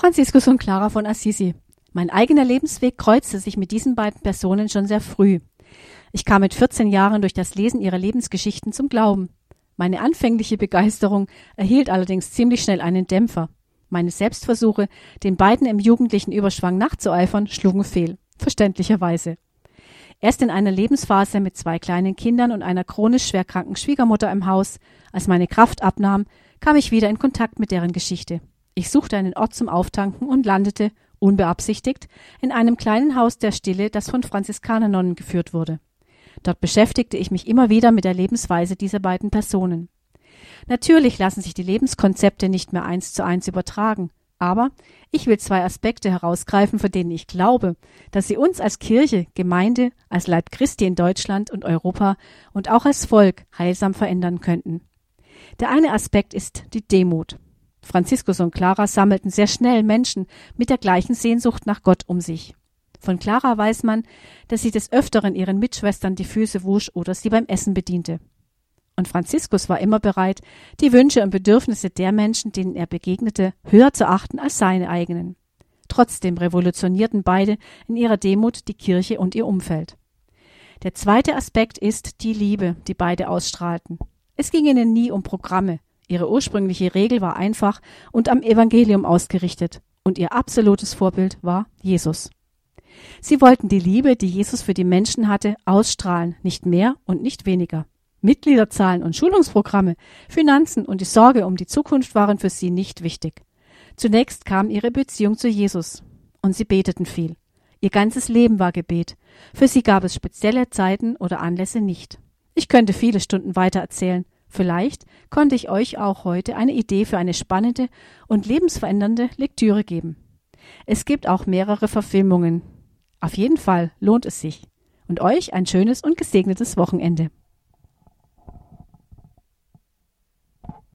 Franziskus und Clara von Assisi. Mein eigener Lebensweg kreuzte sich mit diesen beiden Personen schon sehr früh. Ich kam mit 14 Jahren durch das Lesen ihrer Lebensgeschichten zum Glauben. Meine anfängliche Begeisterung erhielt allerdings ziemlich schnell einen Dämpfer. Meine Selbstversuche, den beiden im jugendlichen Überschwang nachzueifern, schlugen fehl. Verständlicherweise. Erst in einer Lebensphase mit zwei kleinen Kindern und einer chronisch schwerkranken Schwiegermutter im Haus, als meine Kraft abnahm, kam ich wieder in Kontakt mit deren Geschichte. Ich suchte einen Ort zum Auftanken und landete, unbeabsichtigt, in einem kleinen Haus der Stille, das von Franziskanernonnen geführt wurde. Dort beschäftigte ich mich immer wieder mit der Lebensweise dieser beiden Personen. Natürlich lassen sich die Lebenskonzepte nicht mehr eins zu eins übertragen, aber ich will zwei Aspekte herausgreifen, von denen ich glaube, dass sie uns als Kirche, Gemeinde, als Leib Christi in Deutschland und Europa und auch als Volk heilsam verändern könnten. Der eine Aspekt ist die Demut. Franziskus und Clara sammelten sehr schnell Menschen mit der gleichen Sehnsucht nach Gott um sich. Von Clara weiß man, dass sie des Öfteren ihren Mitschwestern die Füße wusch oder sie beim Essen bediente. Und Franziskus war immer bereit, die Wünsche und Bedürfnisse der Menschen, denen er begegnete, höher zu achten als seine eigenen. Trotzdem revolutionierten beide in ihrer Demut die Kirche und ihr Umfeld. Der zweite Aspekt ist die Liebe, die beide ausstrahlten. Es ging ihnen nie um Programme. Ihre ursprüngliche Regel war einfach und am Evangelium ausgerichtet, und ihr absolutes Vorbild war Jesus. Sie wollten die Liebe, die Jesus für die Menschen hatte, ausstrahlen, nicht mehr und nicht weniger. Mitgliederzahlen und Schulungsprogramme, Finanzen und die Sorge um die Zukunft waren für sie nicht wichtig. Zunächst kam ihre Beziehung zu Jesus. Und sie beteten viel. Ihr ganzes Leben war Gebet. Für sie gab es spezielle Zeiten oder Anlässe nicht. Ich könnte viele Stunden weiter erzählen. Vielleicht konnte ich euch auch heute eine Idee für eine spannende und lebensverändernde Lektüre geben. Es gibt auch mehrere Verfilmungen. Auf jeden Fall lohnt es sich. Und euch ein schönes und gesegnetes Wochenende.